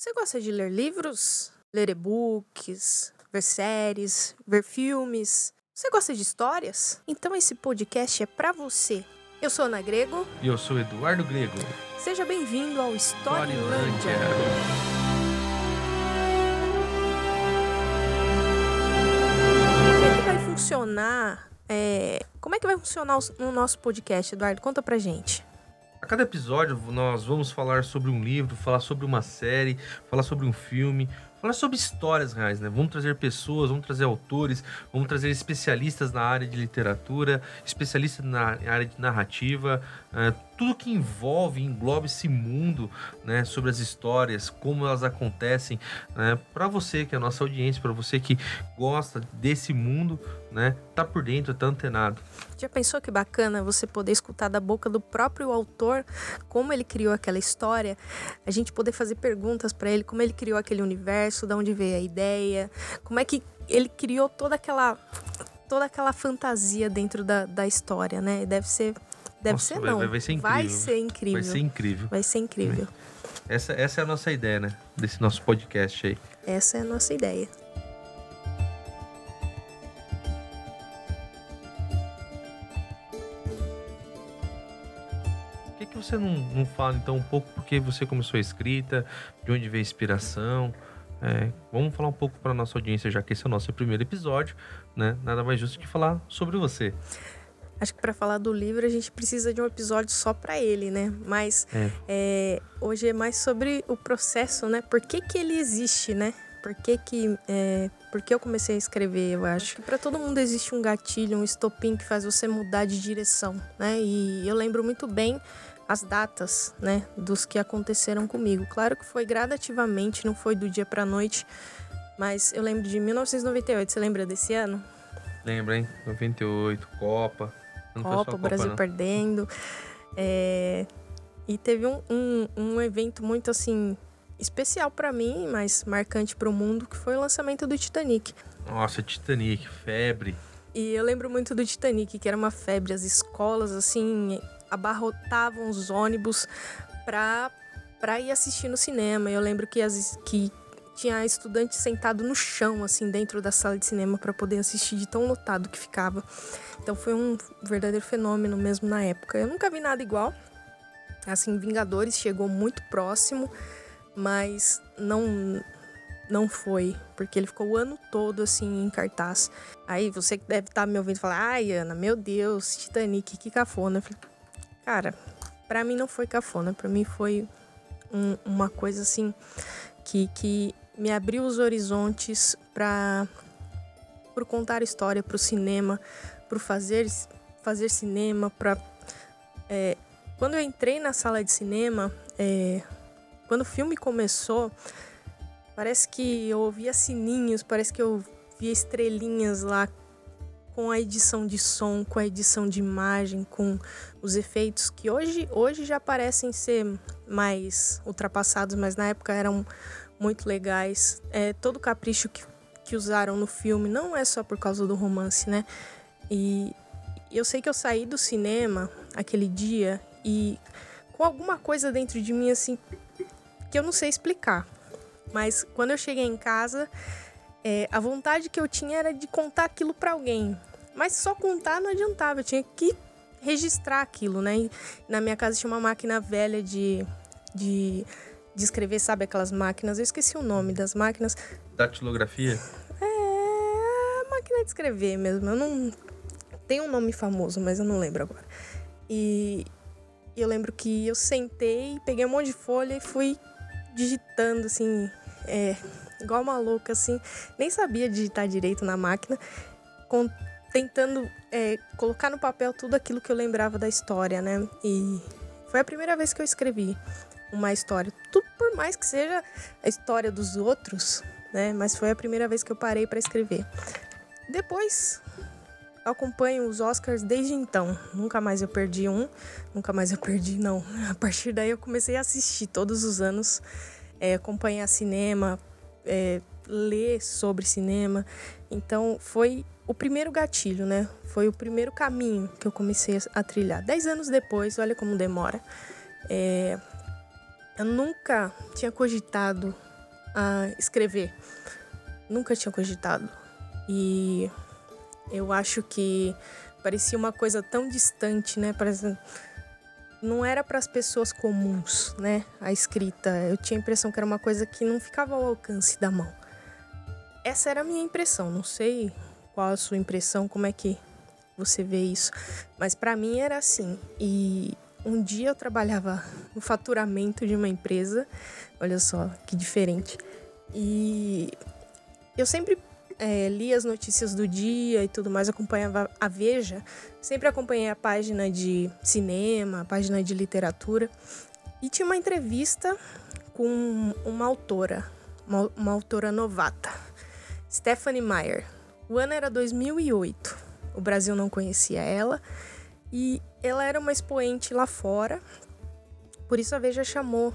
Você gosta de ler livros? Ler e-books, ver séries, ver filmes? Você gosta de histórias? Então esse podcast é para você. Eu sou Ana Grego. E eu sou Eduardo Grego. Seja bem-vindo ao Storylândia. Como é que vai funcionar? é, Como é que vai funcionar o nosso podcast, Eduardo? Conta pra gente. A cada episódio nós vamos falar sobre um livro, falar sobre uma série, falar sobre um filme, falar sobre histórias reais, né? Vamos trazer pessoas, vamos trazer autores, vamos trazer especialistas na área de literatura, especialistas na área de narrativa, eh, tudo que envolve, engloba esse mundo, né? Sobre as histórias, como elas acontecem, né? Para você que é a nossa audiência, para você que gosta desse mundo, né? Tá por dentro, tá antenado. Já pensou que bacana você poder escutar da boca do próprio autor como ele criou aquela história? A gente poder fazer perguntas para ele, como ele criou aquele universo, de onde veio a ideia, como é que ele criou toda aquela toda aquela fantasia dentro da, da história, né? Deve ser deve Nossa, ser vai- não. vai- vai ser Vai incrível. ser incrível. Vai ser incrível. Vai ser incrível. Essa, essa é a nossa ideia, né? Desse nosso podcast aí. Essa é a nossa ideia. Você não, não fala então um pouco porque você começou a escrita, de onde veio a inspiração? É, vamos falar um pouco para nossa audiência, já que esse é o nosso primeiro episódio, né? Nada mais justo que falar sobre você. Acho que para falar do livro a gente precisa de um episódio só para ele, né? Mas É. é, hoje é mais sobre o processo, né? Por que, que ele existe, né? Por que, que é, por que eu comecei a escrever? Eu acho que para todo mundo existe um gatilho, um estopim que faz você mudar de direção, né? E eu lembro muito bem as datas, né, dos que aconteceram comigo. Claro que foi gradativamente, não foi do dia para noite, mas eu lembro de 1998. Você lembra desse ano? Lembra, hein? 98, Copa. Não Copa, o Brasil não. perdendo. É, E teve um, um, um evento muito assim especial pra mim, mas marcante pro mundo, que foi o lançamento do Titanic. Nossa, Titanic, febre. E eu lembro muito do Titanic, que era uma febre, as escolas assim abarrotavam os ônibus pra, pra ir assistir no cinema. Eu lembro que, as, que tinha estudante sentado no chão, assim, dentro da sala de cinema para poder assistir de tão lotado que ficava. Então foi um verdadeiro fenômeno mesmo na época. Eu nunca vi nada igual. Assim, Vingadores chegou muito próximo, mas não não foi, porque ele ficou o ano todo assim em cartaz. Aí você que deve estar me ouvindo falar: "Ai, Ana, meu Deus, Titanic, que cafona". Eu falei, cara, pra mim não foi cafona, pra mim foi um- uma coisa assim que, que me abriu os horizontes para pro contar história, pro cinema, pro fazer fazer cinema, para quando eu entrei na sala de cinema, é, quando o filme começou, parece que eu ouvia sininhos, parece que eu via estrelinhas lá com a edição de som, com a edição de imagem, com os efeitos que hoje, hoje já parecem ser mais ultrapassados, mas na época eram muito legais. É, todo o capricho que, que usaram no filme não é só por causa do romance, né? E eu sei que eu saí do cinema aquele dia e com alguma coisa dentro de mim assim que eu não sei explicar. Mas quando eu cheguei em casa, é, a vontade que eu tinha era de contar aquilo para alguém. Mas só contar não adiantava, eu tinha que registrar aquilo, né? E na minha casa tinha uma máquina velha de, de, de escrever, sabe aquelas máquinas? Eu esqueci o nome das máquinas. Datilografia? É máquina de escrever mesmo. Eu não. Tem um nome famoso, mas eu não lembro agora. E eu lembro que eu sentei, peguei um monte de folha e fui digitando, assim, é, igual uma louca, assim. Nem sabia digitar direito na máquina, com- tentando é, colocar no papel tudo aquilo que eu lembrava da história, né? E foi a primeira vez que eu escrevi uma história. Tudo por mais que seja a história dos outros, né? Mas foi a primeira vez que eu parei para escrever. Depois acompanho os Oscars desde então. Nunca mais eu perdi um, nunca mais eu perdi, não. A partir daí eu comecei a assistir todos os anos, é, acompanhar cinema, é, ler sobre cinema. Então foi o primeiro gatilho, né? Foi o primeiro caminho que eu comecei a trilhar. Dez anos depois, olha como demora. É, eu nunca tinha cogitado a escrever. Nunca tinha cogitado. E eu acho que parecia uma coisa tão distante, né? Parece não era para as pessoas comuns, né? A escrita. Eu tinha a impressão que era uma coisa que não ficava ao alcance da mão. Essa era a minha impressão. Não sei qual a sua impressão, como é que você vê isso, mas para mim era assim. E um dia eu trabalhava no faturamento de uma empresa, olha só que diferente. E eu sempre é, li as notícias do dia e tudo mais, acompanhava a Veja, sempre acompanhei a página de cinema, a página de literatura. E tinha uma entrevista com uma autora, uma, uma autora novata, Stephanie Meyer. O ano era 2008. O Brasil não conhecia ela e ela era uma expoente lá fora. Por isso a Veja chamou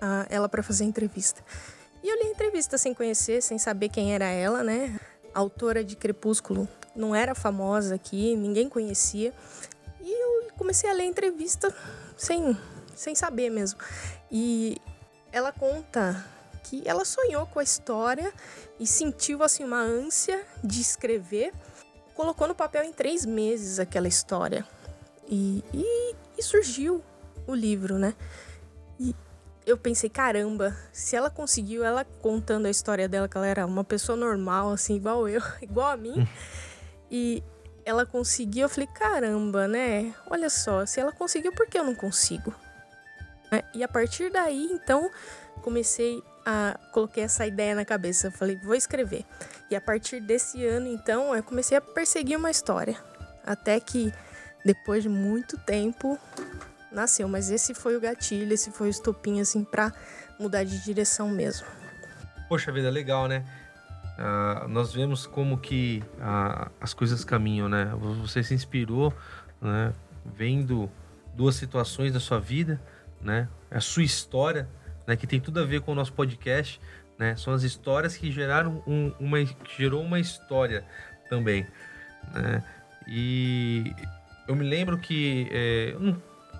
a, ela para fazer a entrevista. E eu li a entrevista sem conhecer, sem saber quem era ela, né? A autora de Crepúsculo não era famosa aqui, ninguém conhecia. E eu comecei a ler a entrevista sem, sem saber mesmo. E ela conta que ela sonhou com a história e sentiu assim uma ânsia de escrever. Colocou no papel em três meses aquela história. E, e, e surgiu o livro, né? Eu pensei, caramba, se ela conseguiu, ela contando a história dela, que ela era uma pessoa normal, assim, igual eu, igual a mim, e ela conseguiu, eu falei, caramba, né? Olha só, se ela conseguiu, por que eu não consigo? É, e a partir daí, então, comecei a coloquei essa ideia na cabeça. Eu falei, vou escrever. E a partir desse ano, então, eu comecei a perseguir uma história. Até que, depois de muito tempo, nasceu, mas esse foi o gatilho, esse foi o estopim, assim, pra mudar de direção mesmo. Poxa vida, legal, né? Uh, nós vemos como que uh, as coisas caminham, né? Você se inspirou, né? Vendo duas situações da sua vida, né? A sua história, né? Que tem tudo a ver com o nosso podcast, né? São as histórias que geraram um, uma, que gerou uma história também, né? E eu me lembro que é, um,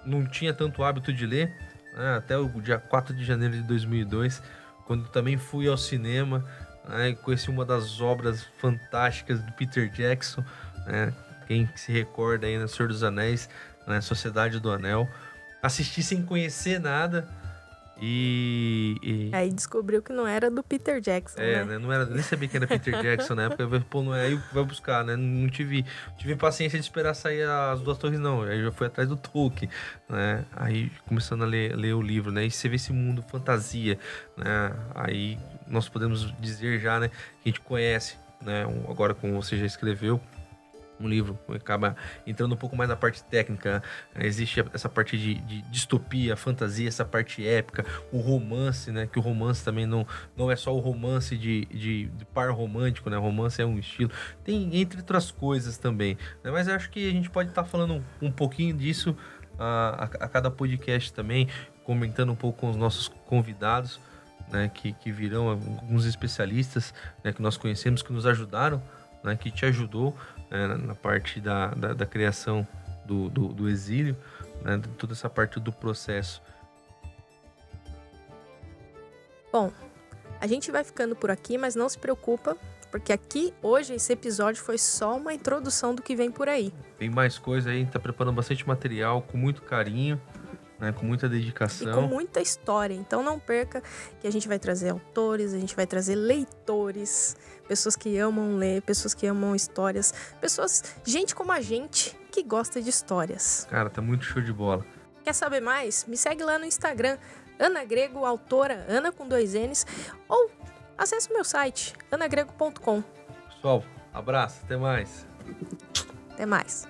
não tinha tanto hábito de ler, né, até o dia 4 de janeiro de 2002, quando também fui ao cinema né, e conheci uma das obras fantásticas do Peter Jackson, né, quem se recorda aí, no Senhor dos Anéis, né, Sociedade do Anel. Assisti sem conhecer nada, e, e, Aí descobriu que não era do Peter Jackson. É, né? né? Não era, nem sabia que era Peter Jackson na época. Pô, não é aí vai buscar, né? Não tive, tive paciência de esperar sair as duas torres, não. Aí já fui atrás do Tolkien, né? Aí começando a ler, ler o livro, né? E você vê esse mundo fantasia, né? Aí nós podemos dizer já, né? Que a gente conhece, né? Agora, como você já escreveu, um livro, acaba entrando um pouco mais na parte técnica. Né? Existe essa parte de, de, distopia, fantasia, essa parte épica, o romance, né? Que o romance também não, não é só o romance de, de, de par romântico, né? Romance é um estilo. Tem entre outras coisas também. Né? Mas eu acho que a gente pode estar tá falando um, um, pouquinho disso a, a, a, cada podcast também, comentando um pouco com os nossos convidados. Né, que, que virão alguns especialistas né, que nós conhecemos que nos ajudaram, né, que te ajudou né, na parte da, da, da criação do, do, do exílio, né, toda essa parte do processo. Bom, a gente vai ficando por aqui, mas não se preocupa, porque aqui hoje esse episódio foi só uma introdução do que vem por aí. Tem mais coisa aí, a gente tá preparando bastante material com muito carinho né, com muita dedicação. E com muita história. Então não perca que a gente vai trazer autores, a gente vai trazer leitores, pessoas que amam ler, pessoas que amam histórias, pessoas, gente como a gente que gosta de histórias. Cara, tá muito show de bola. Quer saber mais? Me segue lá no Instagram, Ana Grego, autora, Ana com dois N's, ou acesse o meu site, anagrego.com. Pessoal, abraço, até mais. Até mais.